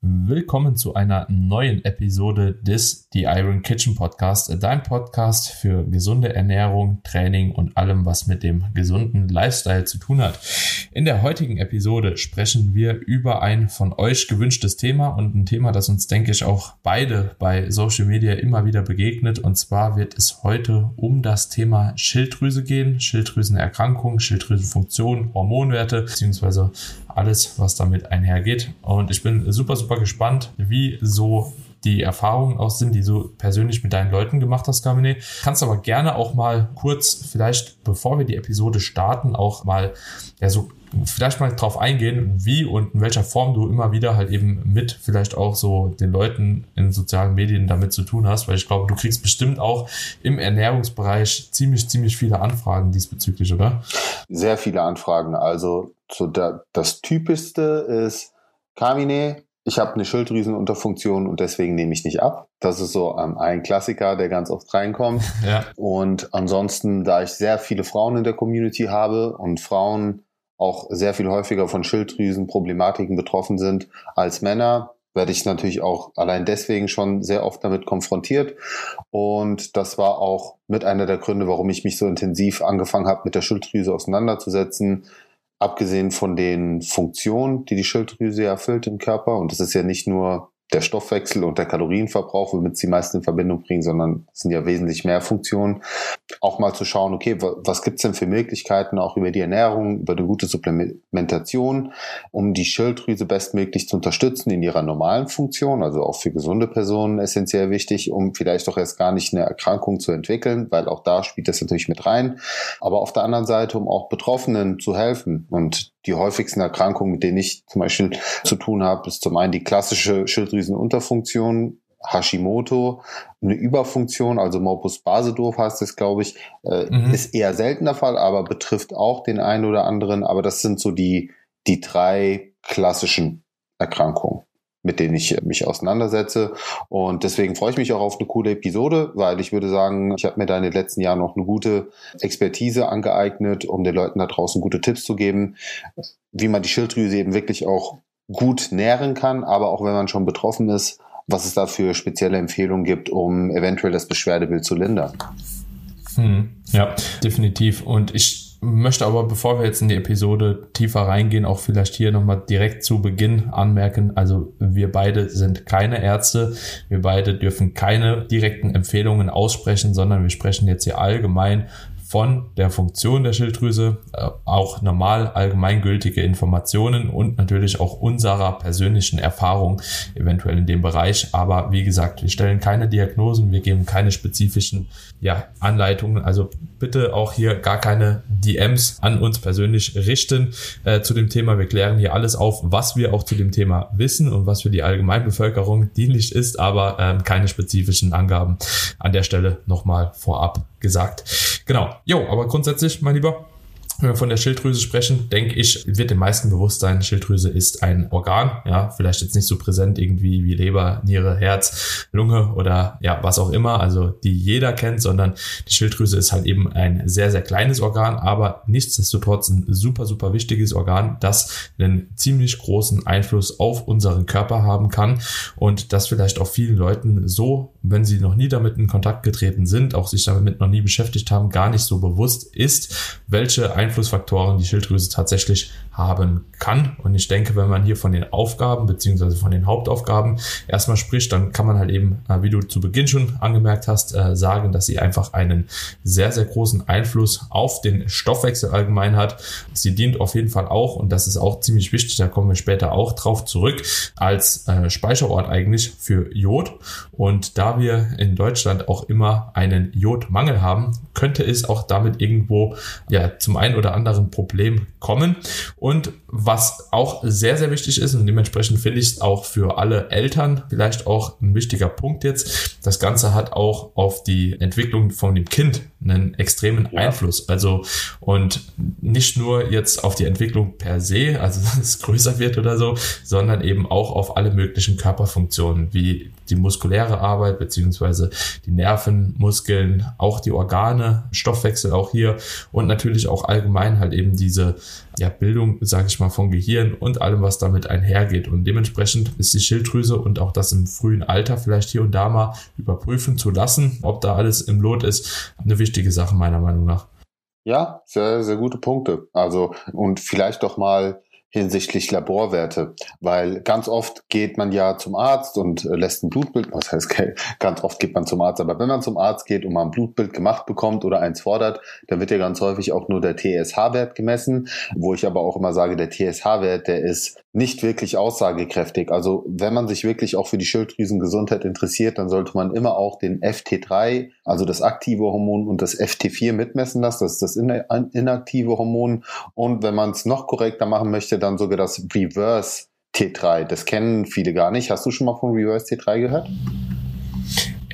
Willkommen zu einer neuen Episode des The Iron Kitchen Podcast, dein Podcast für gesunde Ernährung, Training und allem, was mit dem gesunden Lifestyle zu tun hat. In der heutigen Episode sprechen wir über ein von euch gewünschtes Thema und ein Thema, das uns, denke ich, auch beide bei Social Media immer wieder begegnet. Und zwar wird es heute um das Thema Schilddrüse gehen, Schilddrüsenerkrankung, Schilddrüsenfunktion, Hormonwerte, beziehungsweise alles, was damit einhergeht. Und ich bin super, super gespannt, wie so die Erfahrungen auch sind, die du persönlich mit deinen Leuten gemacht hast, Carmine. Kannst aber gerne auch mal kurz, vielleicht bevor wir die Episode starten, auch mal ja, so vielleicht mal drauf eingehen, wie und in welcher Form du immer wieder halt eben mit vielleicht auch so den Leuten in sozialen Medien damit zu tun hast, weil ich glaube, du kriegst bestimmt auch im Ernährungsbereich ziemlich, ziemlich viele Anfragen diesbezüglich, oder? Sehr viele Anfragen. Also so da, das Typischste ist, Carmine, ich habe eine Schilddrüsenunterfunktion und deswegen nehme ich nicht ab. Das ist so ähm, ein Klassiker, der ganz oft reinkommt. Ja. Und ansonsten, da ich sehr viele Frauen in der Community habe und Frauen auch sehr viel häufiger von Schilddrüsenproblematiken betroffen sind als Männer, werde ich natürlich auch allein deswegen schon sehr oft damit konfrontiert. Und das war auch mit einer der Gründe, warum ich mich so intensiv angefangen habe, mit der Schilddrüse auseinanderzusetzen, abgesehen von den Funktionen, die die Schilddrüse erfüllt im Körper, und das ist ja nicht nur der Stoffwechsel und der Kalorienverbrauch, womit sie meist in Verbindung bringen, sondern es sind ja wesentlich mehr Funktionen. Auch mal zu schauen, okay, was gibt's denn für Möglichkeiten, auch über die Ernährung, über eine gute Supplementation, um die Schilddrüse bestmöglich zu unterstützen in ihrer normalen Funktion, also auch für gesunde Personen essentiell wichtig, um vielleicht auch erst gar nicht eine Erkrankung zu entwickeln, weil auch da spielt das natürlich mit rein. Aber auf der anderen Seite, um auch Betroffenen zu helfen und die häufigsten Erkrankungen, mit denen ich zum Beispiel zu tun habe, ist zum einen die klassische Schilddrüsenunterfunktion, Hashimoto, eine Überfunktion, also Morbus Basedorf heißt es, glaube ich, äh, mhm. ist eher seltener Fall, aber betrifft auch den einen oder anderen. Aber das sind so die, die drei klassischen Erkrankungen mit denen ich mich auseinandersetze. Und deswegen freue ich mich auch auf eine coole Episode, weil ich würde sagen, ich habe mir da in den letzten Jahren noch eine gute Expertise angeeignet, um den Leuten da draußen gute Tipps zu geben, wie man die Schilddrüse eben wirklich auch gut nähren kann, aber auch wenn man schon betroffen ist, was es da für spezielle Empfehlungen gibt, um eventuell das Beschwerdebild zu lindern. Hm, ja, definitiv. Und ich möchte aber, bevor wir jetzt in die Episode tiefer reingehen, auch vielleicht hier nochmal direkt zu Beginn anmerken, also wir beide sind keine Ärzte, wir beide dürfen keine direkten Empfehlungen aussprechen, sondern wir sprechen jetzt hier allgemein von der Funktion der Schilddrüse, äh, auch normal allgemeingültige Informationen und natürlich auch unserer persönlichen Erfahrung eventuell in dem Bereich. Aber wie gesagt, wir stellen keine Diagnosen, wir geben keine spezifischen ja, Anleitungen. Also bitte auch hier gar keine DMs an uns persönlich richten äh, zu dem Thema. Wir klären hier alles auf, was wir auch zu dem Thema wissen und was für die Allgemeinbevölkerung dienlich ist, aber ähm, keine spezifischen Angaben an der Stelle nochmal vorab gesagt. Genau. Jo, aber grundsätzlich, mein Lieber, wenn wir von der Schilddrüse sprechen, denke ich, wird den meisten bewusst sein, Schilddrüse ist ein Organ, ja, vielleicht jetzt nicht so präsent irgendwie wie Leber, Niere, Herz, Lunge oder ja, was auch immer, also die jeder kennt, sondern die Schilddrüse ist halt eben ein sehr, sehr kleines Organ, aber nichtsdestotrotz ein super, super wichtiges Organ, das einen ziemlich großen Einfluss auf unseren Körper haben kann und das vielleicht auch vielen Leuten so, wenn sie noch nie damit in Kontakt getreten sind, auch sich damit noch nie beschäftigt haben, gar nicht so bewusst ist, welche Einfluss Einflussfaktoren die Schilddrüse tatsächlich haben kann. Und ich denke, wenn man hier von den Aufgaben beziehungsweise von den Hauptaufgaben erstmal spricht, dann kann man halt eben, äh, wie du zu Beginn schon angemerkt hast, äh, sagen, dass sie einfach einen sehr, sehr großen Einfluss auf den Stoffwechsel allgemein hat. Sie dient auf jeden Fall auch, und das ist auch ziemlich wichtig, da kommen wir später auch drauf zurück, als äh, Speicherort eigentlich für Jod. Und da wir in Deutschland auch immer einen Jodmangel haben, könnte es auch damit irgendwo ja zum einen oder anderen Problem kommen. Und was auch sehr, sehr wichtig ist und dementsprechend finde ich es auch für alle Eltern vielleicht auch ein wichtiger Punkt jetzt. Das Ganze hat auch auf die Entwicklung von dem Kind einen extremen ja. Einfluss. Also und nicht nur jetzt auf die Entwicklung per se, also dass es größer wird oder so, sondern eben auch auf alle möglichen Körperfunktionen wie die muskuläre Arbeit beziehungsweise die Nerven, Muskeln, auch die Organe, Stoffwechsel auch hier und natürlich auch allgemein halt eben diese ja, Bildung, sage ich mal, von Gehirn und allem, was damit einhergeht. Und dementsprechend ist die Schilddrüse und auch das im frühen Alter vielleicht hier und da mal überprüfen zu lassen, ob da alles im Lot ist, eine wichtige Sache meiner Meinung nach. Ja, sehr, sehr gute Punkte. Also, und vielleicht doch mal hinsichtlich Laborwerte, weil ganz oft geht man ja zum Arzt und äh, lässt ein Blutbild, was heißt ganz oft geht man zum Arzt, aber wenn man zum Arzt geht und mal ein Blutbild gemacht bekommt oder eins fordert, dann wird ja ganz häufig auch nur der TSH-Wert gemessen, wo ich aber auch immer sage, der TSH-Wert, der ist nicht wirklich aussagekräftig. Also wenn man sich wirklich auch für die Schilddrüsengesundheit interessiert, dann sollte man immer auch den FT3, also das aktive Hormon und das FT4 mitmessen lassen. Das ist das inaktive Hormon. Und wenn man es noch korrekter machen möchte, dann sogar das Reverse T3. Das kennen viele gar nicht. Hast du schon mal von Reverse T3 gehört?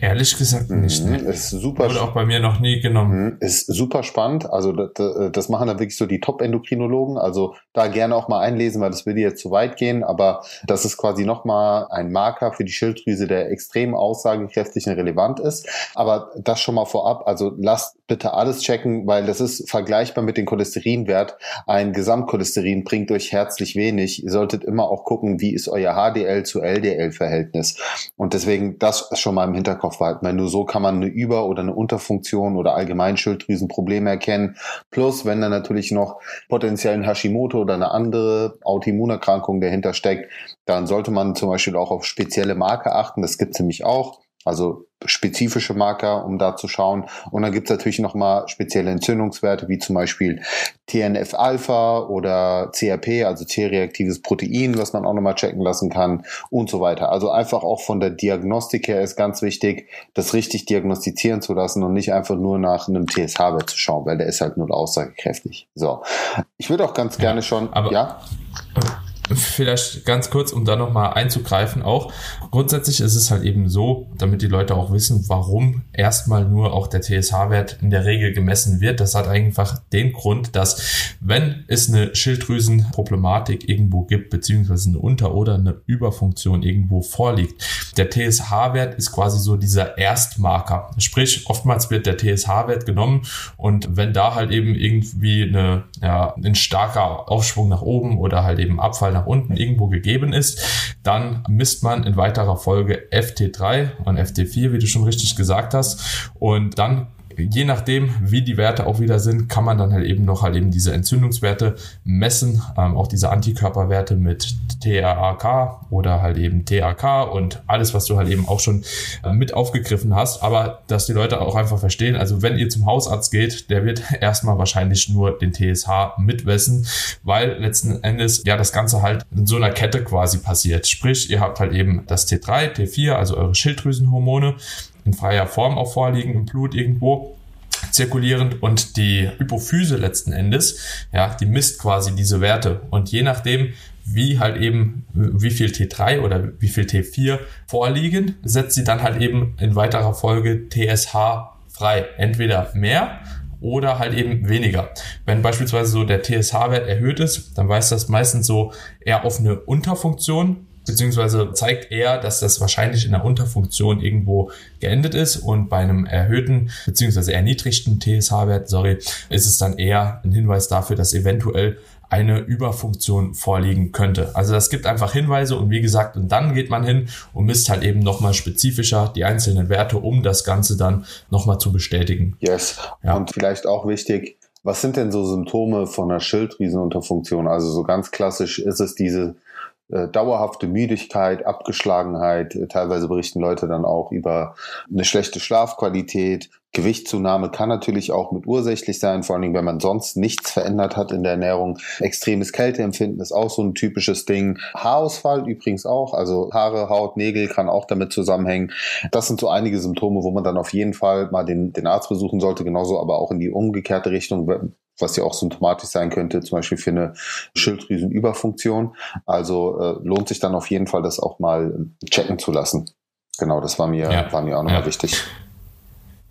Ehrlich gesagt nicht. Mhm, ist super. Wurde auch bei mir noch nie genommen. Mhm, ist super spannend. Also das, das machen dann wirklich so die Top-Endokrinologen. Also da gerne auch mal einlesen, weil das würde jetzt zu weit gehen. Aber das ist quasi nochmal ein Marker für die Schilddrüse, der extrem aussagekräftig und relevant ist. Aber das schon mal vorab. Also lasst bitte alles checken, weil das ist vergleichbar mit dem Cholesterinwert. Ein Gesamtcholesterin bringt euch herzlich wenig. Ihr solltet immer auch gucken, wie ist euer HDL zu LDL-Verhältnis. Und deswegen das schon mal im Hinterkopf aufhalten, weil nur so kann man eine Über- oder eine Unterfunktion oder allgemein Schilddrüsenprobleme erkennen. Plus, wenn da natürlich noch potenziell ein Hashimoto oder eine andere Autoimmunerkrankung dahinter steckt, dann sollte man zum Beispiel auch auf spezielle Marke achten. Das gibt es nämlich auch. Also spezifische Marker, um da zu schauen. Und dann gibt es natürlich nochmal spezielle Entzündungswerte, wie zum Beispiel TNF-Alpha oder CRP, also C-reaktives Protein, was man auch nochmal checken lassen kann und so weiter. Also einfach auch von der Diagnostik her ist ganz wichtig, das richtig diagnostizieren zu lassen und nicht einfach nur nach einem TSH-Wert zu schauen, weil der ist halt nur aussagekräftig. So. Ich würde auch ganz gerne schon, aber, ja? Vielleicht ganz kurz, um da nochmal einzugreifen auch. Grundsätzlich ist es halt eben so, damit die Leute auch wissen, warum erstmal nur auch der TSH-Wert in der Regel gemessen wird. Das hat einfach den Grund, dass wenn es eine Schilddrüsenproblematik irgendwo gibt, beziehungsweise eine Unter- oder eine Überfunktion irgendwo vorliegt, der TSH-Wert ist quasi so dieser Erstmarker. Sprich, oftmals wird der TSH-Wert genommen und wenn da halt eben irgendwie eine, ja, ein starker Aufschwung nach oben oder halt eben Abfall nach unten irgendwo gegeben ist, dann misst man in weiterer Folge FT3 und FT4, wie du schon richtig gesagt hast. Und dann je nachdem, wie die Werte auch wieder sind, kann man dann halt eben noch halt eben diese Entzündungswerte messen, ähm, auch diese Antikörperwerte mit TRAK oder halt eben TAK und alles, was du halt eben auch schon äh, mit aufgegriffen hast. Aber dass die Leute auch einfach verstehen, also wenn ihr zum Hausarzt geht, der wird erstmal wahrscheinlich nur den TSH mitmessen, weil letzten Endes ja das Ganze halt in so einer Kette quasi passiert. Sprich, ihr habt halt eben das T3, T4, also eure Schilddrüsenhormone in freier Form auch vorliegen im Blut irgendwo zirkulierend und die Hypophyse letzten Endes, ja, die misst quasi diese Werte und je nachdem, wie halt eben, wie viel T3 oder wie viel T4 vorliegen, setzt sie dann halt eben in weiterer Folge TSH frei. Entweder mehr oder halt eben weniger. Wenn beispielsweise so der TSH-Wert erhöht ist, dann weist das meistens so eher auf eine Unterfunktion beziehungsweise zeigt eher, dass das wahrscheinlich in der Unterfunktion irgendwo geendet ist und bei einem erhöhten beziehungsweise erniedrigten TSH-Wert, sorry, ist es dann eher ein Hinweis dafür, dass eventuell eine Überfunktion vorliegen könnte. Also das gibt einfach Hinweise und wie gesagt, und dann geht man hin und misst halt eben nochmal spezifischer die einzelnen Werte, um das Ganze dann nochmal zu bestätigen. Yes. Ja. Und vielleicht auch wichtig, was sind denn so Symptome von einer Schilddrüsenunterfunktion? Also so ganz klassisch ist es diese äh, dauerhafte Müdigkeit, Abgeschlagenheit. Äh, teilweise berichten Leute dann auch über eine schlechte Schlafqualität. Gewichtszunahme kann natürlich auch mit ursächlich sein, vor allen Dingen, wenn man sonst nichts verändert hat in der Ernährung. Extremes Kälteempfinden ist auch so ein typisches Ding. Haarausfall übrigens auch, also Haare, Haut, Nägel kann auch damit zusammenhängen. Das sind so einige Symptome, wo man dann auf jeden Fall mal den, den Arzt besuchen sollte, genauso aber auch in die umgekehrte Richtung, was ja auch symptomatisch sein könnte, zum Beispiel für eine Schilddrüsenüberfunktion. Also äh, lohnt sich dann auf jeden Fall, das auch mal checken zu lassen. Genau, das war mir, ja. war mir auch nochmal ja. wichtig.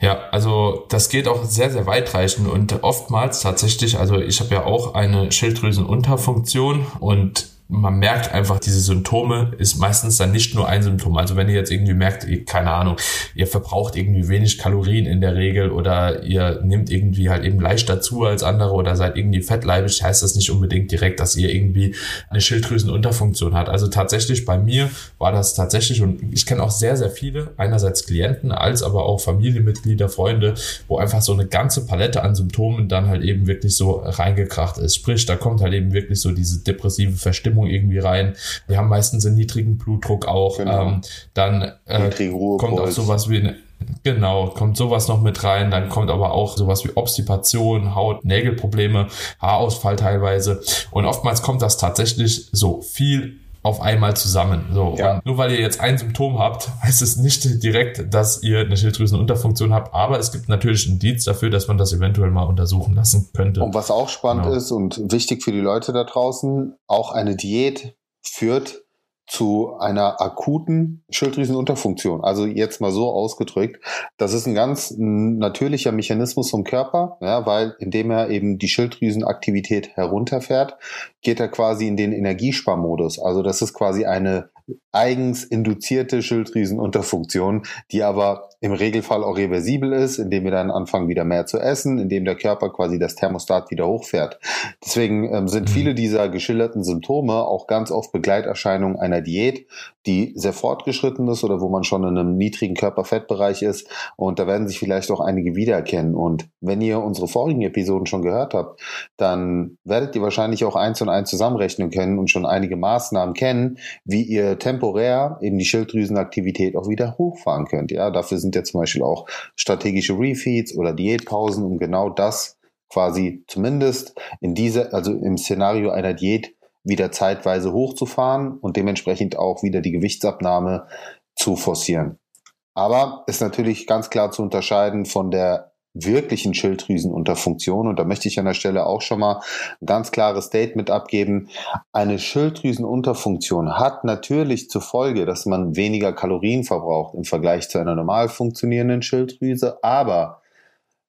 Ja, also das geht auch sehr, sehr weitreichend und oftmals tatsächlich, also ich habe ja auch eine Schilddrüsenunterfunktion und man merkt einfach, diese Symptome ist meistens dann nicht nur ein Symptom. Also wenn ihr jetzt irgendwie merkt, keine Ahnung, ihr verbraucht irgendwie wenig Kalorien in der Regel oder ihr nehmt irgendwie halt eben leichter zu als andere oder seid irgendwie fettleibig, heißt das nicht unbedingt direkt, dass ihr irgendwie eine Schilddrüsenunterfunktion habt. Also tatsächlich bei mir war das tatsächlich und ich kenne auch sehr, sehr viele, einerseits Klienten als aber auch Familienmitglieder, Freunde, wo einfach so eine ganze Palette an Symptomen dann halt eben wirklich so reingekracht ist. Sprich, da kommt halt eben wirklich so diese depressive Verstimmung Stimmung irgendwie rein. Wir haben meistens einen niedrigen Blutdruck auch. Genau. Ähm, dann äh, kommt auch sowas wie eine Genau, kommt sowas noch mit rein, dann kommt aber auch sowas wie Obstipation, Haut, Nägelprobleme, Haarausfall teilweise. Und oftmals kommt das tatsächlich so viel auf einmal zusammen. So, ja. nur weil ihr jetzt ein Symptom habt, heißt es nicht direkt, dass ihr eine Schilddrüsenunterfunktion habt, aber es gibt natürlich einen Dienst dafür, dass man das eventuell mal untersuchen lassen könnte. Und was auch spannend genau. ist und wichtig für die Leute da draußen, auch eine Diät führt zu einer akuten Schilddrüsenunterfunktion. Also jetzt mal so ausgedrückt, das ist ein ganz natürlicher Mechanismus vom Körper, ja, weil indem er eben die Schilddrüsenaktivität herunterfährt, geht er quasi in den Energiesparmodus. Also das ist quasi eine eigens induzierte Schilddrüsenunterfunktion, die aber im Regelfall auch reversibel ist, indem wir dann anfangen, wieder mehr zu essen, indem der Körper quasi das Thermostat wieder hochfährt. Deswegen ähm, sind mhm. viele dieser geschilderten Symptome auch ganz oft Begleiterscheinungen einer Diät, die sehr fortgeschritten ist oder wo man schon in einem niedrigen Körperfettbereich ist. Und da werden sich vielleicht auch einige wiedererkennen. Und wenn ihr unsere vorigen Episoden schon gehört habt, dann werdet ihr wahrscheinlich auch eins und eins zusammenrechnen können und schon einige Maßnahmen kennen, wie ihr temporär eben die Schilddrüsenaktivität auch wieder hochfahren könnt. Ja, dafür sind ja zum Beispiel auch strategische Refeeds oder Diätpausen, um genau das quasi zumindest in dieser, also im Szenario einer Diät wieder zeitweise hochzufahren und dementsprechend auch wieder die Gewichtsabnahme zu forcieren. Aber ist natürlich ganz klar zu unterscheiden von der wirklichen Schilddrüsenunterfunktion. Und da möchte ich an der Stelle auch schon mal ein ganz klares Statement abgeben. Eine Schilddrüsenunterfunktion hat natürlich zur Folge, dass man weniger Kalorien verbraucht im Vergleich zu einer normal funktionierenden Schilddrüse. Aber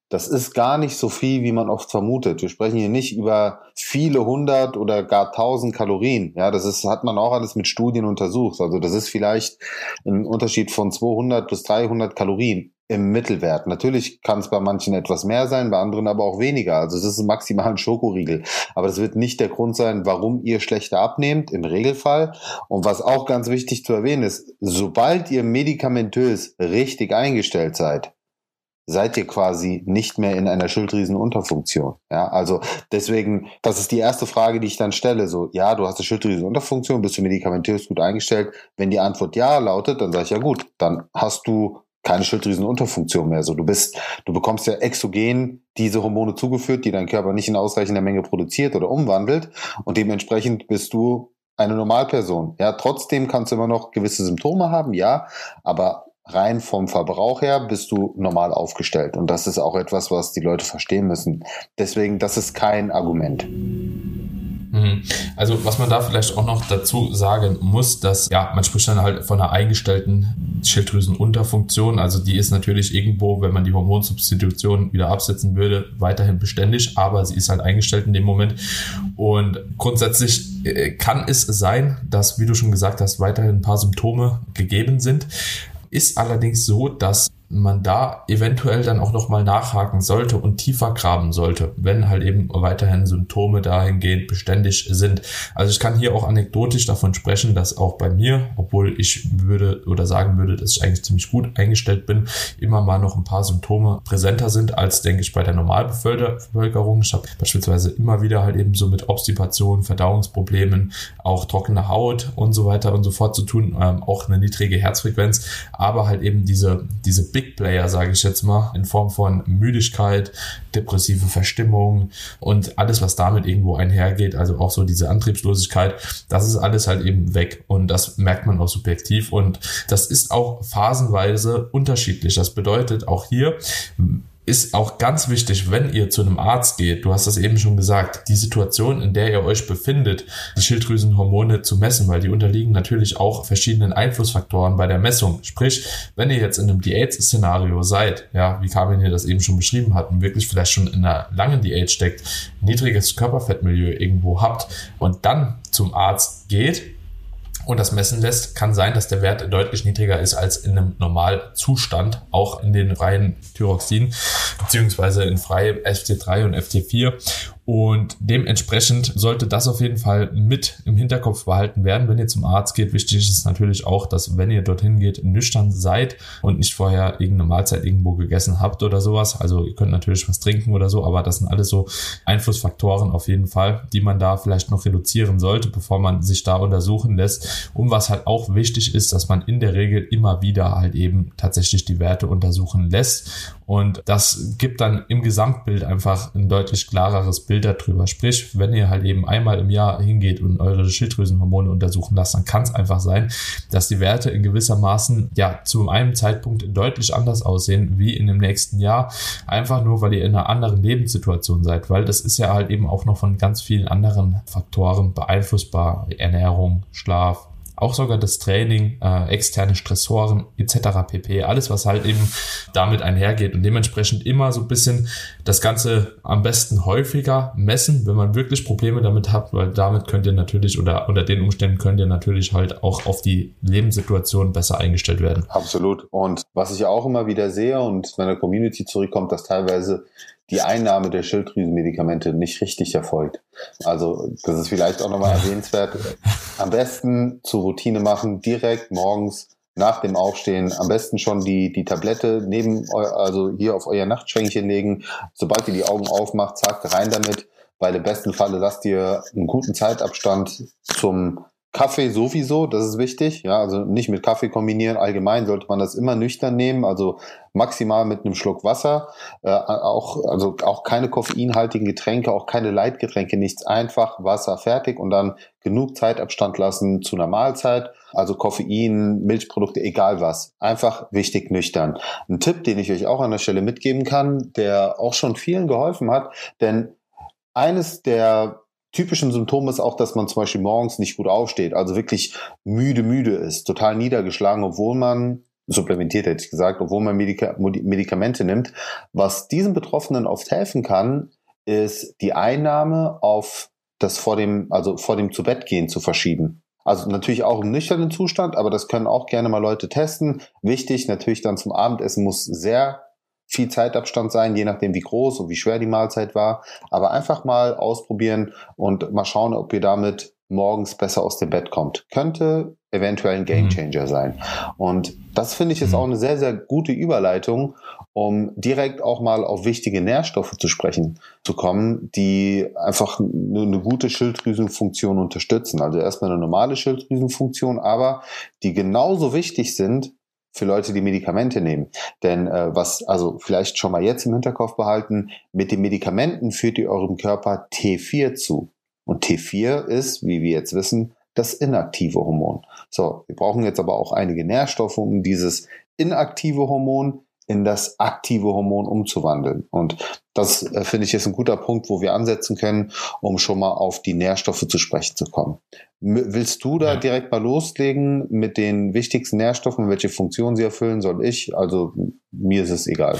das ist gar nicht so viel, wie man oft vermutet. Wir sprechen hier nicht über viele hundert oder gar tausend Kalorien. Ja, das ist, hat man auch alles mit Studien untersucht. Also das ist vielleicht ein Unterschied von 200 bis 300 Kalorien im Mittelwert. Natürlich kann es bei manchen etwas mehr sein, bei anderen aber auch weniger. Also es ist maximal ein Schokoriegel. Aber das wird nicht der Grund sein, warum ihr schlechter abnehmt, im Regelfall. Und was auch ganz wichtig zu erwähnen ist, sobald ihr medikamentös richtig eingestellt seid, seid ihr quasi nicht mehr in einer Schilddrüsenunterfunktion. Ja, also deswegen, das ist die erste Frage, die ich dann stelle. So, ja, du hast eine Schilddrüsenunterfunktion, bist du medikamentös gut eingestellt? Wenn die Antwort ja lautet, dann sage ich ja gut, dann hast du keine Schilddrüsenunterfunktion mehr. So, du bist, du bekommst ja exogen diese Hormone zugeführt, die dein Körper nicht in ausreichender Menge produziert oder umwandelt und dementsprechend bist du eine Normalperson. Ja, trotzdem kannst du immer noch gewisse Symptome haben, ja, aber rein vom Verbrauch her bist du normal aufgestellt und das ist auch etwas, was die Leute verstehen müssen. Deswegen, das ist kein Argument. Mhm. Also was man da vielleicht auch noch dazu sagen muss, dass ja, man spricht dann halt von einer eingestellten Schilddrüsenunterfunktion. Also die ist natürlich irgendwo, wenn man die Hormonsubstitution wieder absetzen würde, weiterhin beständig, aber sie ist halt eingestellt in dem Moment. Und grundsätzlich äh, kann es sein, dass, wie du schon gesagt hast, weiterhin ein paar Symptome gegeben sind. Ist allerdings so, dass man da eventuell dann auch nochmal nachhaken sollte und tiefer graben sollte, wenn halt eben weiterhin Symptome dahingehend beständig sind. Also ich kann hier auch anekdotisch davon sprechen, dass auch bei mir, obwohl ich würde oder sagen würde, dass ich eigentlich ziemlich gut eingestellt bin, immer mal noch ein paar Symptome präsenter sind als, denke ich, bei der Normalbevölkerung. Ich habe beispielsweise immer wieder halt eben so mit Obstipation, Verdauungsproblemen, auch trockene Haut und so weiter und so fort zu tun, ähm, auch eine niedrige Herzfrequenz, aber halt eben diese, diese Big Player, sage ich jetzt mal, in Form von Müdigkeit, depressive Verstimmung und alles, was damit irgendwo einhergeht, also auch so diese Antriebslosigkeit, das ist alles halt eben weg und das merkt man auch subjektiv und das ist auch phasenweise unterschiedlich. Das bedeutet auch hier, ist auch ganz wichtig, wenn ihr zu einem Arzt geht, du hast das eben schon gesagt, die Situation, in der ihr euch befindet, die Schilddrüsenhormone zu messen, weil die unterliegen natürlich auch verschiedenen Einflussfaktoren bei der Messung. Sprich, wenn ihr jetzt in einem Diät-Szenario seid, ja, wie Carmen hier das eben schon beschrieben hat, und wirklich vielleicht schon in einer langen Diät steckt, niedriges Körperfettmilieu irgendwo habt und dann zum Arzt geht, und das messen lässt, kann sein, dass der Wert deutlich niedriger ist als in einem Normalzustand, auch in den freien Thyroxin, beziehungsweise in freie FT3 und FT4. Und dementsprechend sollte das auf jeden Fall mit im Hinterkopf behalten werden, wenn ihr zum Arzt geht. Wichtig ist natürlich auch, dass wenn ihr dorthin geht, nüchtern seid und nicht vorher irgendeine Mahlzeit irgendwo gegessen habt oder sowas. Also ihr könnt natürlich was trinken oder so, aber das sind alles so Einflussfaktoren auf jeden Fall, die man da vielleicht noch reduzieren sollte, bevor man sich da untersuchen lässt. Und was halt auch wichtig ist, dass man in der Regel immer wieder halt eben tatsächlich die Werte untersuchen lässt. Und das gibt dann im Gesamtbild einfach ein deutlich klareres Bild Bild darüber. Sprich, wenn ihr halt eben einmal im Jahr hingeht und eure Schilddrüsenhormone untersuchen lasst, dann kann es einfach sein, dass die Werte in gewissermaßen ja zu einem Zeitpunkt deutlich anders aussehen wie in dem nächsten Jahr. Einfach nur, weil ihr in einer anderen Lebenssituation seid, weil das ist ja halt eben auch noch von ganz vielen anderen Faktoren beeinflussbar. Ernährung, Schlaf, auch sogar das Training, äh, externe Stressoren etc. pp. Alles, was halt eben damit einhergeht und dementsprechend immer so ein bisschen das Ganze am besten häufiger messen, wenn man wirklich Probleme damit hat, weil damit könnt ihr natürlich oder unter den Umständen könnt ihr natürlich halt auch auf die Lebenssituation besser eingestellt werden. Absolut. Und was ich auch immer wieder sehe und wenn der Community zurückkommt, dass teilweise die Einnahme der Schilddrüsenmedikamente nicht richtig erfolgt. Also das ist vielleicht auch nochmal erwähnenswert. Am besten zur Routine machen, direkt morgens nach dem Aufstehen am besten schon die, die Tablette neben, also hier auf euer Nachtschränkchen legen. Sobald ihr die Augen aufmacht, zack, rein damit. Weil im besten Falle lasst ihr einen guten Zeitabstand zum Kaffee sowieso, das ist wichtig. Ja, also nicht mit Kaffee kombinieren. Allgemein sollte man das immer nüchtern nehmen, also maximal mit einem Schluck Wasser. Äh, auch, also auch keine koffeinhaltigen Getränke, auch keine Leitgetränke, nichts einfach, Wasser fertig und dann genug Zeitabstand lassen zu einer Mahlzeit. Also Koffein, Milchprodukte, egal was. Einfach wichtig nüchtern. Ein Tipp, den ich euch auch an der Stelle mitgeben kann, der auch schon vielen geholfen hat, denn eines der typischen Symptom ist auch, dass man zum Beispiel morgens nicht gut aufsteht, also wirklich müde, müde ist, total niedergeschlagen, obwohl man supplementiert, hätte ich gesagt, obwohl man Medika Medikamente nimmt. Was diesen Betroffenen oft helfen kann, ist die Einnahme auf das vor dem, also vor dem zu Bett gehen zu verschieben. Also natürlich auch im nüchternen Zustand, aber das können auch gerne mal Leute testen. Wichtig natürlich dann zum Abendessen muss sehr viel Zeitabstand sein, je nachdem wie groß und wie schwer die Mahlzeit war. Aber einfach mal ausprobieren und mal schauen, ob ihr damit morgens besser aus dem Bett kommt. Könnte eventuell ein Gamechanger mhm. sein. Und das finde ich ist mhm. auch eine sehr, sehr gute Überleitung, um direkt auch mal auf wichtige Nährstoffe zu sprechen zu kommen, die einfach eine, eine gute Schilddrüsenfunktion unterstützen. Also erstmal eine normale Schilddrüsenfunktion, aber die genauso wichtig sind für Leute, die Medikamente nehmen. Denn äh, was, also vielleicht schon mal jetzt im Hinterkopf behalten, mit den Medikamenten führt ihr eurem Körper T4 zu. Und T4 ist, wie wir jetzt wissen, das inaktive Hormon. So, wir brauchen jetzt aber auch einige Nährstoffe, um dieses inaktive Hormon in das aktive Hormon umzuwandeln. Und das äh, finde ich ist ein guter Punkt, wo wir ansetzen können, um schon mal auf die Nährstoffe zu sprechen zu kommen. M willst du da ja. direkt mal loslegen mit den wichtigsten Nährstoffen, welche Funktion sie erfüllen? Soll ich? Also mir ist es egal.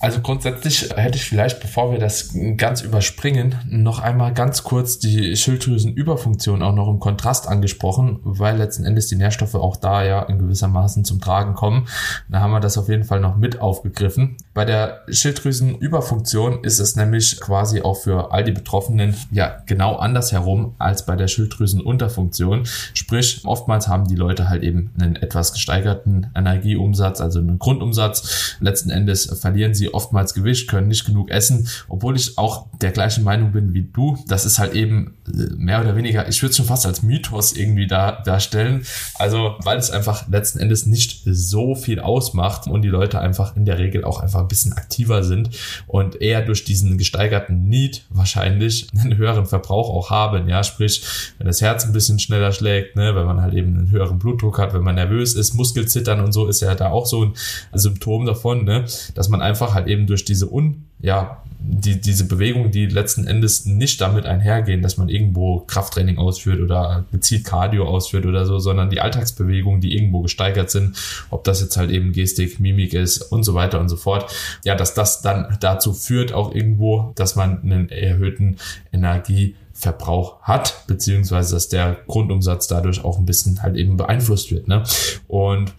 Also grundsätzlich hätte ich vielleicht, bevor wir das ganz überspringen, noch einmal ganz kurz die Schilddrüsenüberfunktion auch noch im Kontrast angesprochen, weil letzten Endes die Nährstoffe auch da ja in gewissermaßen zum Tragen kommen. Da haben wir das auf jeden Fall noch mit aufgegriffen. Bei der Schilddrüsenüberfunktion ist es nämlich quasi auch für all die Betroffenen ja genau andersherum als bei der Schilddrüsenunterfunktion. Sprich, oftmals haben die Leute halt eben einen etwas gesteigerten Energieumsatz, also einen Grundumsatz. Letzten Endes verlieren sie oftmals Gewicht, können nicht genug essen, obwohl ich auch der gleichen Meinung bin wie du. Das ist halt eben äh, mehr oder weniger, ich würde es schon fast als Mythos irgendwie da, darstellen. Also, weil es einfach letzten Endes nicht so viel ausmacht und die Leute einfach in der Regel auch einfach ein bisschen aktiver sind und eher durch diesen gesteigerten Need wahrscheinlich einen höheren Verbrauch auch haben. Ja, sprich, wenn das Herz ein bisschen schneller schlägt, ne, wenn man halt eben einen höheren Blutdruck hat, wenn man nervös ist, Muskelzittern und so ist ja da auch so ein Symptom davon, ne, dass man einfach halt eben durch diese un, ja, die, diese Bewegungen, die letzten Endes nicht damit einhergehen, dass man irgendwo Krafttraining ausführt oder gezielt Cardio ausführt oder so, sondern die Alltagsbewegungen, die irgendwo gesteigert sind, ob das jetzt halt eben Gestik, Mimik ist und so weiter und so fort, ja, dass das dann dazu führt auch irgendwo, dass man einen erhöhten Energieverbrauch hat, beziehungsweise dass der Grundumsatz dadurch auch ein bisschen halt eben beeinflusst wird. Ne? Und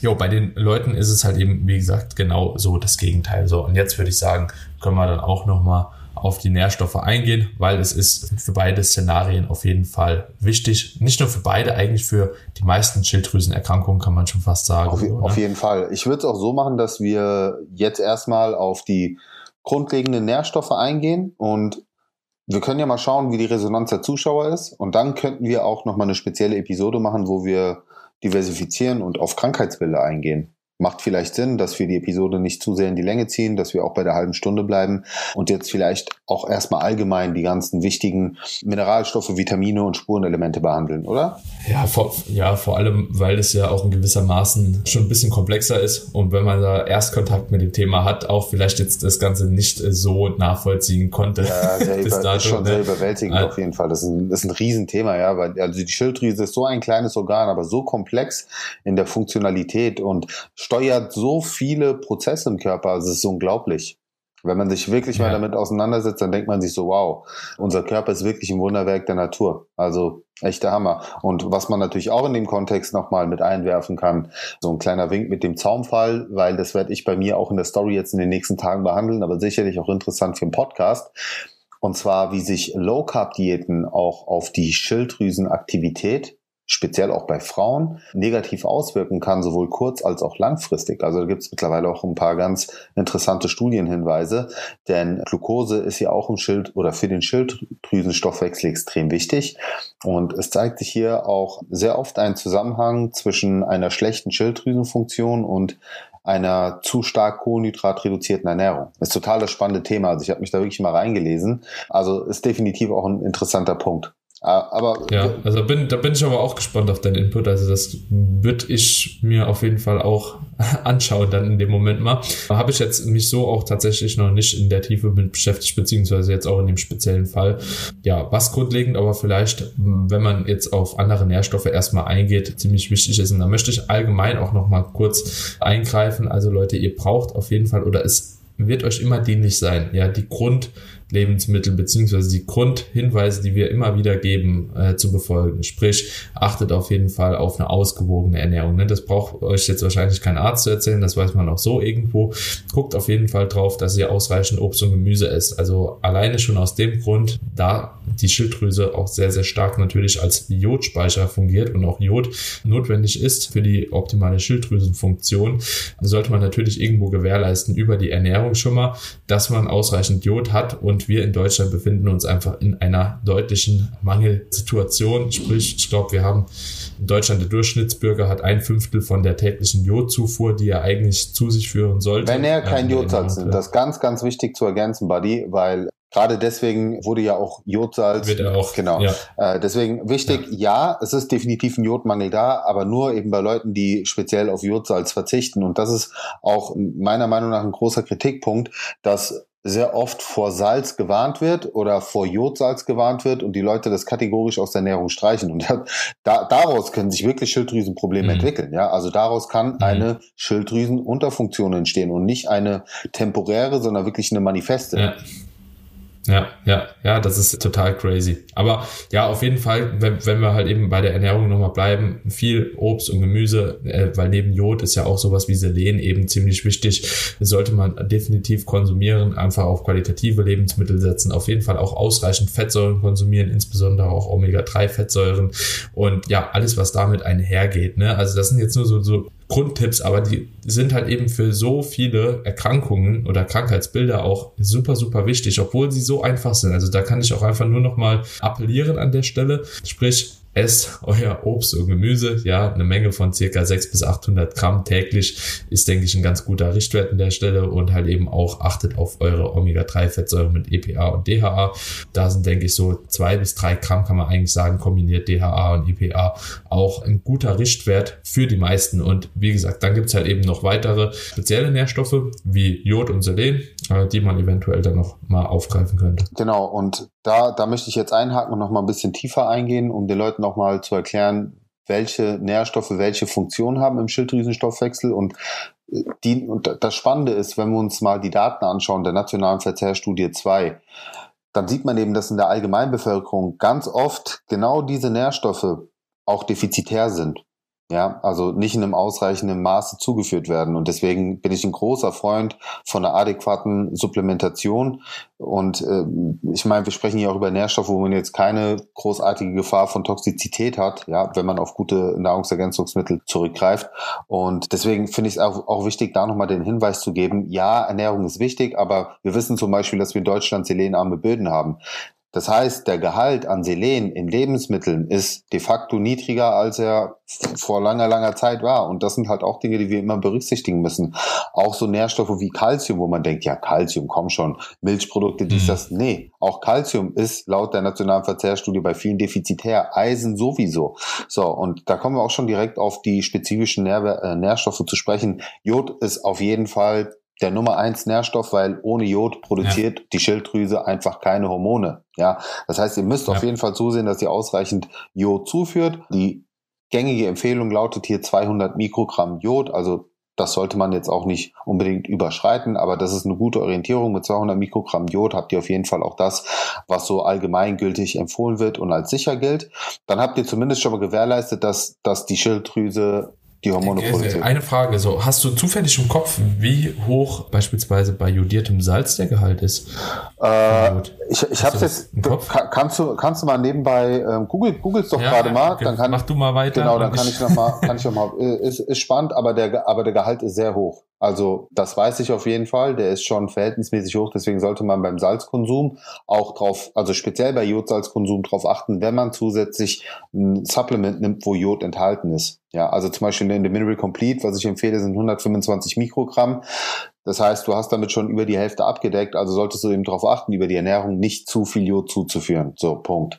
Jo, bei den Leuten ist es halt eben, wie gesagt, genau so das Gegenteil. So, und jetzt würde ich sagen, können wir dann auch nochmal auf die Nährstoffe eingehen, weil es ist für beide Szenarien auf jeden Fall wichtig. Nicht nur für beide, eigentlich für die meisten Schilddrüsenerkrankungen kann man schon fast sagen. Auf, auf jeden Fall. Ich würde es auch so machen, dass wir jetzt erstmal auf die grundlegenden Nährstoffe eingehen und wir können ja mal schauen, wie die Resonanz der Zuschauer ist und dann könnten wir auch nochmal eine spezielle Episode machen, wo wir diversifizieren und auf Krankheitsbilder eingehen macht vielleicht Sinn, dass wir die Episode nicht zu sehr in die Länge ziehen, dass wir auch bei der halben Stunde bleiben und jetzt vielleicht auch erstmal allgemein die ganzen wichtigen Mineralstoffe, Vitamine und Spurenelemente behandeln, oder? Ja, vor, ja, vor allem, weil es ja auch in gewissermaßen schon ein bisschen komplexer ist und wenn man da Erstkontakt mit dem Thema hat, auch vielleicht jetzt das Ganze nicht so nachvollziehen konnte. Ja, sehr über, dato, schon ne? sehr überwältigend also, auf jeden Fall. Das ist, ein, das ist ein Riesenthema, ja, weil also die Schilddrüse ist so ein kleines Organ, aber so komplex in der Funktionalität und steuert so viele Prozesse im Körper, also es ist unglaublich. Wenn man sich wirklich ja. mal damit auseinandersetzt, dann denkt man sich so, wow, unser Körper ist wirklich ein Wunderwerk der Natur. Also echter Hammer. Und was man natürlich auch in dem Kontext nochmal mit einwerfen kann, so ein kleiner Wink mit dem Zaumfall, weil das werde ich bei mir auch in der Story jetzt in den nächsten Tagen behandeln, aber sicherlich auch interessant für den Podcast. Und zwar, wie sich Low-Carb-Diäten auch auf die Schilddrüsenaktivität speziell auch bei Frauen, negativ auswirken kann, sowohl kurz- als auch langfristig. Also da gibt es mittlerweile auch ein paar ganz interessante Studienhinweise, denn Glucose ist ja auch im Schild oder für den Schilddrüsenstoffwechsel extrem wichtig. Und es zeigt sich hier auch sehr oft ein Zusammenhang zwischen einer schlechten Schilddrüsenfunktion und einer zu stark kohlenhydratreduzierten Ernährung. Das ist total das spannende Thema. Also ich habe mich da wirklich mal reingelesen. Also ist definitiv auch ein interessanter Punkt. Ah, aber ja, also bin, da bin ich aber auch gespannt auf deinen Input. Also das würde ich mir auf jeden Fall auch anschauen dann in dem Moment mal. Da habe ich jetzt mich so auch tatsächlich noch nicht in der Tiefe mit beschäftigt, beziehungsweise jetzt auch in dem speziellen Fall. Ja, was grundlegend aber vielleicht, wenn man jetzt auf andere Nährstoffe erstmal eingeht, ziemlich wichtig ist. Und da möchte ich allgemein auch noch mal kurz eingreifen. Also Leute, ihr braucht auf jeden Fall oder es wird euch immer dienlich sein. Ja, die Grund Lebensmittel beziehungsweise die Grundhinweise, die wir immer wieder geben, äh, zu befolgen. Sprich, achtet auf jeden Fall auf eine ausgewogene Ernährung. Ne? Das braucht euch jetzt wahrscheinlich kein Arzt zu erzählen, das weiß man auch so irgendwo. Guckt auf jeden Fall drauf, dass ihr ausreichend Obst und Gemüse esst. Also alleine schon aus dem Grund, da die Schilddrüse auch sehr, sehr stark natürlich als Jodspeicher fungiert und auch Jod notwendig ist für die optimale Schilddrüsenfunktion, sollte man natürlich irgendwo gewährleisten über die Ernährung schon mal, dass man ausreichend Jod hat und und wir in Deutschland befinden uns einfach in einer deutlichen Mangelsituation. Sprich, ich glaube, wir haben in Deutschland der Durchschnittsbürger hat ein Fünftel von der täglichen Jodzufuhr, die er eigentlich zu sich führen sollte. Wenn er kein Jodsalz nimmt, das ist ganz, ganz wichtig zu ergänzen, Buddy, weil Gerade deswegen wurde ja auch Jodsalz. Wird er auch. Genau. Ja. Äh, deswegen wichtig, ja. ja. es ist definitiv ein Jodmangel da, aber nur eben bei Leuten, die speziell auf Jodsalz verzichten. Und das ist auch meiner Meinung nach ein großer Kritikpunkt, dass sehr oft vor Salz gewarnt wird oder vor Jodsalz gewarnt wird und die Leute das kategorisch aus der Ernährung streichen. Und da, daraus können sich wirklich Schilddrüsenprobleme mhm. entwickeln. Ja, also daraus kann mhm. eine Schilddrüsenunterfunktion entstehen und nicht eine temporäre, sondern wirklich eine manifeste. Ja. Ja, ja, ja, das ist total crazy. Aber ja, auf jeden Fall, wenn, wenn wir halt eben bei der Ernährung nochmal bleiben, viel Obst und Gemüse, äh, weil neben Jod ist ja auch sowas wie Selen eben ziemlich wichtig, sollte man definitiv konsumieren, einfach auf qualitative Lebensmittel setzen, auf jeden Fall auch ausreichend Fettsäuren konsumieren, insbesondere auch Omega-3-Fettsäuren und ja, alles, was damit einhergeht. Ne? Also das sind jetzt nur so, so Grundtipps, aber die sind halt eben für so viele Erkrankungen oder Krankheitsbilder auch super, super wichtig, obwohl sie so einfach sind. Also da kann ich auch einfach nur noch mal appellieren an der Stelle. Sprich, esst euer Obst und Gemüse. Ja, eine Menge von circa 600 bis 800 Gramm täglich ist, denke ich, ein ganz guter Richtwert an der Stelle und halt eben auch achtet auf eure Omega-3-Fettsäuren mit EPA und DHA. Da sind, denke ich, so zwei bis drei Gramm, kann man eigentlich sagen, kombiniert DHA und EPA auch ein guter Richtwert für die meisten. Und wie gesagt, dann gibt's halt eben noch weitere spezielle Nährstoffe wie Jod und Selen, äh, die man eventuell dann noch mal aufgreifen könnte. Genau, und da, da möchte ich jetzt einhaken und noch mal ein bisschen tiefer eingehen, um den Leuten noch mal zu erklären, welche Nährstoffe welche Funktion haben im Schilddrüsenstoffwechsel. Und äh, die, und das Spannende ist, wenn wir uns mal die Daten anschauen der nationalen Verzehrstudie 2, dann sieht man eben, dass in der Allgemeinbevölkerung ganz oft genau diese Nährstoffe auch defizitär sind ja, also nicht in einem ausreichenden Maße zugeführt werden. Und deswegen bin ich ein großer Freund von einer adäquaten Supplementation. Und äh, ich meine, wir sprechen hier auch über Nährstoffe, wo man jetzt keine großartige Gefahr von Toxizität hat, ja, wenn man auf gute Nahrungsergänzungsmittel zurückgreift. Und deswegen finde ich es auch, auch wichtig, da nochmal den Hinweis zu geben, ja, Ernährung ist wichtig, aber wir wissen zum Beispiel, dass wir in Deutschland selenarme Böden haben. Das heißt, der Gehalt an Selen in Lebensmitteln ist de facto niedriger, als er vor langer, langer Zeit war. Und das sind halt auch Dinge, die wir immer berücksichtigen müssen. Auch so Nährstoffe wie Calcium, wo man denkt, ja, Calcium, komm schon, Milchprodukte, dies, mhm. das. Nee, auch Calcium ist laut der Nationalen Verzehrstudie bei vielen defizitär. Eisen sowieso. So, und da kommen wir auch schon direkt auf die spezifischen Nähr äh, Nährstoffe zu sprechen. Jod ist auf jeden Fall der Nummer eins Nährstoff, weil ohne Jod produziert ja. die Schilddrüse einfach keine Hormone. Ja, das heißt, ihr müsst ja. auf jeden Fall zusehen, dass ihr ausreichend Jod zuführt. Die gängige Empfehlung lautet hier 200 Mikrogramm Jod, also das sollte man jetzt auch nicht unbedingt überschreiten, aber das ist eine gute Orientierung. Mit 200 Mikrogramm Jod habt ihr auf jeden Fall auch das, was so allgemeingültig empfohlen wird und als sicher gilt. Dann habt ihr zumindest schon mal gewährleistet, dass, dass die Schilddrüse die Hormone produziert. Eine Frage, so, hast du zufällig im Kopf, wie hoch beispielsweise bei jodiertem Salz der Gehalt ist? Äh, ich ich habe jetzt, kannst du, kannst du mal nebenbei, ähm, Google, googelst doch ja, gerade mal, dann kann Mach du mal weiter. Genau, dann kann ich noch mal, kann ich noch mal, äh, ist, ist spannend, aber der, aber der Gehalt ist sehr hoch. Also das weiß ich auf jeden Fall, der ist schon verhältnismäßig hoch, deswegen sollte man beim Salzkonsum auch drauf, also speziell bei Jodsalzkonsum drauf achten, wenn man zusätzlich ein Supplement nimmt, wo Jod enthalten ist. Ja, also zum Beispiel in der Mineral Complete, was ich empfehle, sind 125 Mikrogramm. Das heißt, du hast damit schon über die Hälfte abgedeckt, also solltest du eben darauf achten, über die Ernährung nicht zu viel Jod zuzuführen. So, Punkt.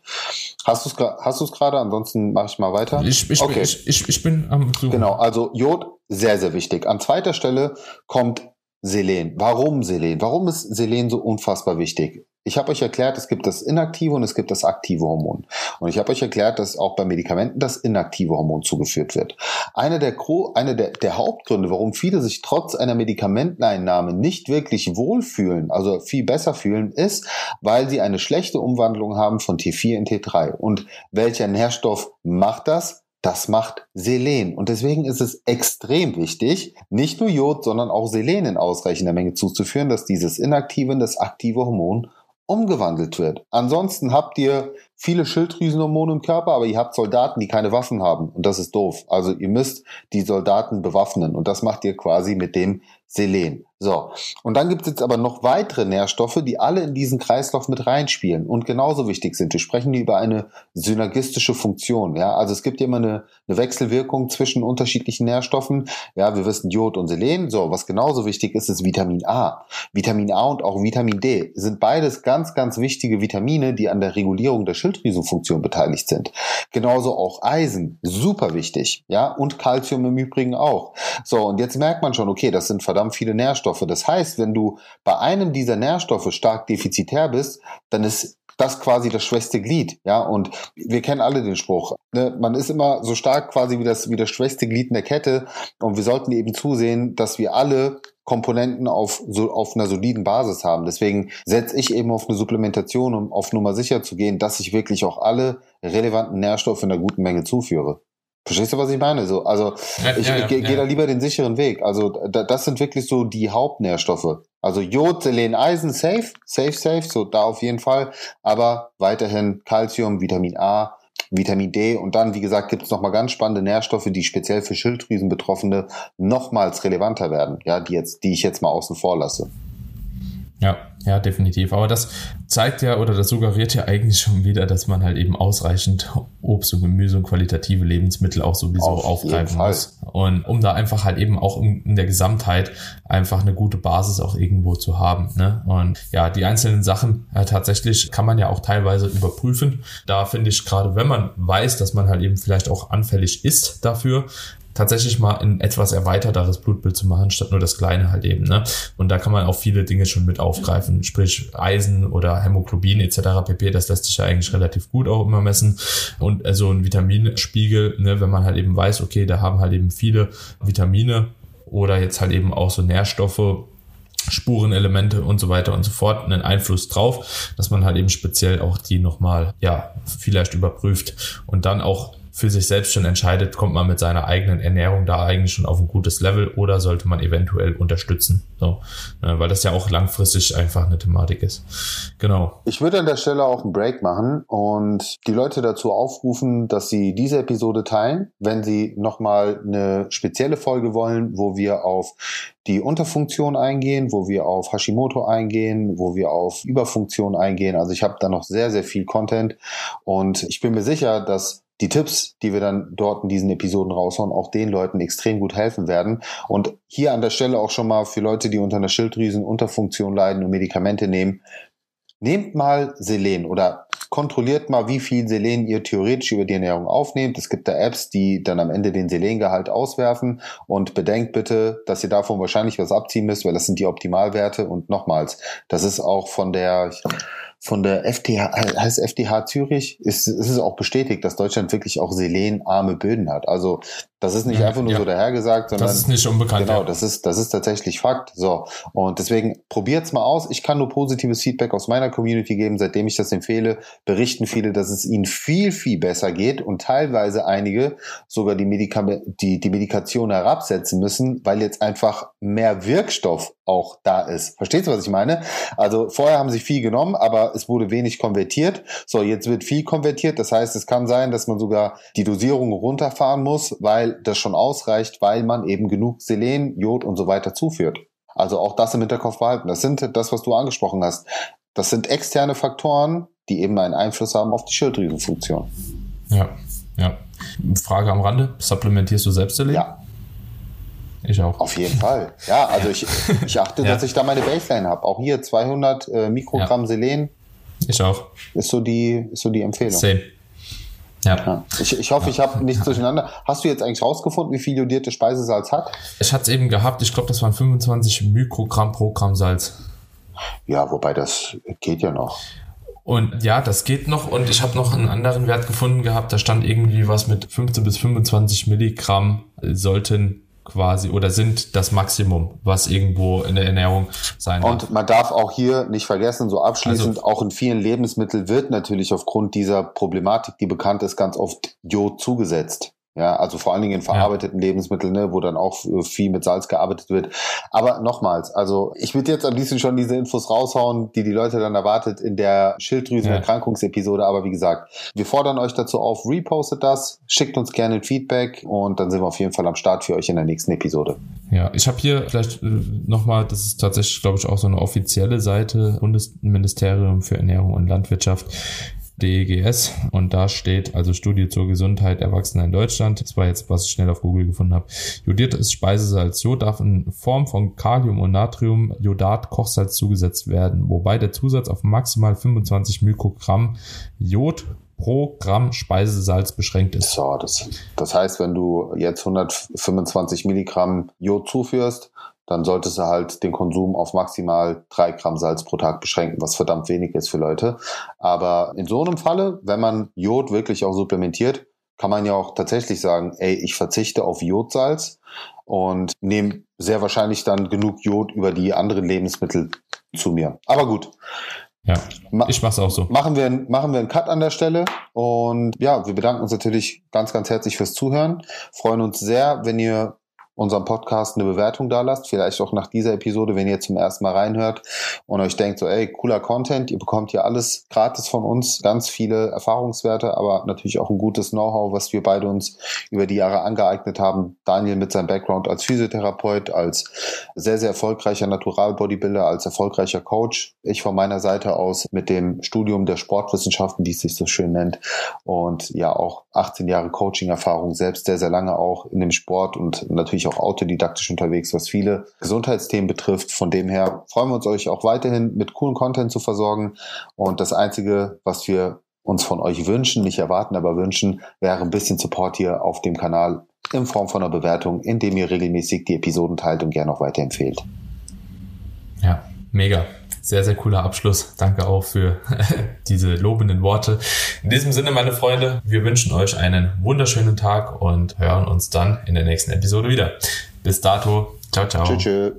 Hast du es hast du's gerade? Ansonsten mache ich mal weiter. Ich, ich, okay. ich, ich, ich bin am Suchen. Genau, also Jod, sehr, sehr wichtig. An zweiter Stelle kommt Selen. Warum Selen? Warum ist Selen so unfassbar wichtig? Ich habe euch erklärt, es gibt das inaktive und es gibt das aktive Hormon. Und ich habe euch erklärt, dass auch bei Medikamenten das inaktive Hormon zugeführt wird. Eine der, eine der, der Hauptgründe, warum viele sich trotz einer Medikamenteneinnahme nicht wirklich wohlfühlen, also viel besser fühlen, ist, weil sie eine schlechte Umwandlung haben von T4 in T3. Und welcher Nährstoff macht das? Das macht Selen. Und deswegen ist es extrem wichtig, nicht nur Jod, sondern auch Selen in ausreichender Menge zuzuführen, dass dieses inaktive und das aktive Hormon umgewandelt wird. Ansonsten habt ihr viele Schilddrüsenhormone im Körper, aber ihr habt Soldaten, die keine Waffen haben. Und das ist doof. Also ihr müsst die Soldaten bewaffnen. Und das macht ihr quasi mit dem Selen. So, und dann gibt es jetzt aber noch weitere Nährstoffe, die alle in diesen Kreislauf mit reinspielen und genauso wichtig sind. Wir sprechen über eine synergistische Funktion. Ja, also es gibt immer eine, eine Wechselwirkung zwischen unterschiedlichen Nährstoffen. Ja, wir wissen Jod und Selen. So, was genauso wichtig ist, ist Vitamin A. Vitamin A und auch Vitamin D sind beides ganz, ganz wichtige Vitamine, die an der Regulierung der Schilddrüsenfunktion beteiligt sind. Genauso auch Eisen, super wichtig. Ja, und Calcium im Übrigen auch. So, und jetzt merkt man schon, okay, das sind verdammt viele Nährstoffe. Nährstoffe. Das heißt, wenn du bei einem dieser Nährstoffe stark defizitär bist, dann ist das quasi das schwächste Glied, ja, und wir kennen alle den Spruch, ne? man ist immer so stark quasi wie das, wie das schwächste Glied in der Kette und wir sollten eben zusehen, dass wir alle Komponenten auf, so, auf einer soliden Basis haben. Deswegen setze ich eben auf eine Supplementation, um auf Nummer sicher zu gehen, dass ich wirklich auch alle relevanten Nährstoffe in einer guten Menge zuführe. Verstehst du, was ich meine? So, also ja, ich, ja, ja, gehe da lieber den sicheren Weg. Also da, das sind wirklich so die Hauptnährstoffe. Also Jod, Selen, Eisen, safe, safe, safe, so da auf jeden Fall. Aber weiterhin Calcium, Vitamin A, Vitamin D und dann, wie gesagt, gibt es nochmal ganz spannende Nährstoffe, die speziell für Schilddrüsenbetroffene nochmals relevanter werden, ja, die jetzt, die ich jetzt mal außen vor lasse. Ja, Ja, definitiv. Aber das zeigt ja oder das suggeriert ja eigentlich schon wieder, dass man halt eben ausreichend Obst und Gemüse und qualitative Lebensmittel auch sowieso Auf aufgreifen muss. Und um da einfach halt eben auch in der Gesamtheit einfach eine gute Basis auch irgendwo zu haben. Ne? Und ja, die einzelnen Sachen äh, tatsächlich kann man ja auch teilweise überprüfen. Da finde ich gerade, wenn man weiß, dass man halt eben vielleicht auch anfällig ist dafür, tatsächlich mal ein etwas erweiterteres Blutbild zu machen, statt nur das kleine halt eben. Ne? Und da kann man auch viele Dinge schon mit aufgreifen, sprich Eisen oder Hämoglobin etc. pp. Das lässt sich ja eigentlich relativ gut auch immer messen. Und so ein Vitaminspiegel, ne, wenn man halt eben weiß, okay, da haben halt eben viele Vitamine oder jetzt halt eben auch so Nährstoffe, Spurenelemente und so weiter und so fort einen Einfluss drauf, dass man halt eben speziell auch die nochmal, ja, vielleicht überprüft und dann auch für sich selbst schon entscheidet, kommt man mit seiner eigenen Ernährung da eigentlich schon auf ein gutes Level oder sollte man eventuell unterstützen. So, ne, weil das ja auch langfristig einfach eine Thematik ist. Genau. Ich würde an der Stelle auch einen Break machen und die Leute dazu aufrufen, dass sie diese Episode teilen, wenn sie nochmal eine spezielle Folge wollen, wo wir auf die Unterfunktion eingehen, wo wir auf Hashimoto eingehen, wo wir auf Überfunktion eingehen. Also ich habe da noch sehr, sehr viel Content und ich bin mir sicher, dass die Tipps, die wir dann dort in diesen Episoden raushauen, auch den Leuten extrem gut helfen werden. Und hier an der Stelle auch schon mal für Leute, die unter einer Schilddrüsenunterfunktion leiden und Medikamente nehmen, nehmt mal Selen oder kontrolliert mal, wie viel Selen ihr theoretisch über die Ernährung aufnehmt. Es gibt da Apps, die dann am Ende den Selengehalt auswerfen und bedenkt bitte, dass ihr davon wahrscheinlich was abziehen müsst, weil das sind die Optimalwerte und nochmals, das ist auch von der von der FTH, heißt FTH Zürich, ist, ist es auch bestätigt, dass Deutschland wirklich auch selenarme Böden hat. Also das ist nicht ja, einfach nur ja. so dahergesagt, sondern das ist nicht unbekannt. Genau, ja. das ist das ist tatsächlich Fakt. So und deswegen probiert's mal aus. Ich kann nur positives Feedback aus meiner Community geben, seitdem ich das empfehle. Berichten viele, dass es ihnen viel viel besser geht und teilweise einige sogar die Medikamente, die die Medikation herabsetzen müssen, weil jetzt einfach mehr Wirkstoff auch da ist. Verstehst du, was ich meine? Also vorher haben sie viel genommen, aber es wurde wenig konvertiert. So, jetzt wird viel konvertiert. Das heißt, es kann sein, dass man sogar die Dosierung runterfahren muss, weil das schon ausreicht, weil man eben genug Selen, Jod und so weiter zuführt. Also auch das im Hinterkopf behalten. Das sind das, was du angesprochen hast. Das sind externe Faktoren, die eben einen Einfluss haben auf die Schilddrüsenfunktion. Ja, ja. Frage am Rande: Supplementierst du selbst Selen? Ja. Ich auch. Auf jeden Fall. Ja, also ich, ich achte, ja. dass ich da meine Baseline habe. Auch hier 200 äh, Mikrogramm ja. Selen. Ich auch. Ist so die, ist so die Empfehlung. Same. Ja. ja. Ich, ich hoffe, ich habe nichts durcheinander. Hast du jetzt eigentlich rausgefunden, wie viel jodierte Speisesalz hat? Ich hatte es eben gehabt. Ich glaube, das waren 25 Mikrogramm pro Gramm Salz. Ja, wobei das geht ja noch. Und ja, das geht noch. Und ich habe noch einen anderen Wert gefunden gehabt. Da stand irgendwie was mit 15 bis 25 Milligramm sollten quasi oder sind das Maximum, was irgendwo in der Ernährung sein Und darf. man darf auch hier nicht vergessen, so abschließend, also, auch in vielen Lebensmitteln wird natürlich aufgrund dieser Problematik, die bekannt ist, ganz oft Jod zugesetzt. Ja, also vor allen Dingen in verarbeiteten ja. Lebensmitteln, ne, wo dann auch viel mit Salz gearbeitet wird. Aber nochmals, also ich würde jetzt am liebsten schon diese Infos raushauen, die die Leute dann erwartet in der Schilddrüsenerkrankungsepisode. Aber wie gesagt, wir fordern euch dazu auf, repostet das, schickt uns gerne ein Feedback und dann sind wir auf jeden Fall am Start für euch in der nächsten Episode. Ja, ich habe hier vielleicht äh, nochmal, das ist tatsächlich, glaube ich, auch so eine offizielle Seite, Bundesministerium für Ernährung und Landwirtschaft. DEGS und da steht also Studie zur Gesundheit Erwachsener in Deutschland. Das war jetzt, was ich schnell auf Google gefunden habe. Jodiertes Speisesalz Jod darf in Form von Kalium und Natrium Jodat Kochsalz zugesetzt werden, wobei der Zusatz auf maximal 25 Mikrogramm Jod pro Gramm Speisesalz beschränkt ist. So, das, das heißt, wenn du jetzt 125 Milligramm Jod zuführst, dann solltest du halt den Konsum auf maximal drei Gramm Salz pro Tag beschränken, was verdammt wenig ist für Leute. Aber in so einem Falle, wenn man Jod wirklich auch supplementiert, kann man ja auch tatsächlich sagen, ey, ich verzichte auf Jodsalz und nehme sehr wahrscheinlich dann genug Jod über die anderen Lebensmittel zu mir. Aber gut. Ja, ich mach's auch so. Machen wir, machen wir einen Cut an der Stelle und ja, wir bedanken uns natürlich ganz, ganz herzlich fürs Zuhören. Freuen uns sehr, wenn ihr unserem Podcast eine Bewertung da lasst. Vielleicht auch nach dieser Episode, wenn ihr zum ersten Mal reinhört und euch denkt so, ey, cooler Content, ihr bekommt hier alles gratis von uns, ganz viele Erfahrungswerte, aber natürlich auch ein gutes Know-how, was wir beide uns über die Jahre angeeignet haben. Daniel mit seinem Background als Physiotherapeut, als sehr, sehr erfolgreicher Natural-Bodybuilder, als erfolgreicher Coach. Ich von meiner Seite aus mit dem Studium der Sportwissenschaften, wie es sich so schön nennt. Und ja, auch 18 Jahre Coaching-Erfahrung, selbst sehr, sehr lange auch in dem Sport und natürlich auch autodidaktisch unterwegs, was viele Gesundheitsthemen betrifft. Von dem her freuen wir uns euch auch weiterhin mit coolen Content zu versorgen. Und das Einzige, was wir uns von euch wünschen, nicht erwarten, aber wünschen, wäre ein bisschen Support hier auf dem Kanal in Form von einer Bewertung, indem ihr regelmäßig die Episoden teilt und gerne auch weiterempfehlt. Ja, mega. Sehr, sehr cooler Abschluss. Danke auch für diese lobenden Worte. In diesem Sinne, meine Freunde, wir wünschen euch einen wunderschönen Tag und hören uns dann in der nächsten Episode wieder. Bis dato. Ciao, ciao. Tschüss.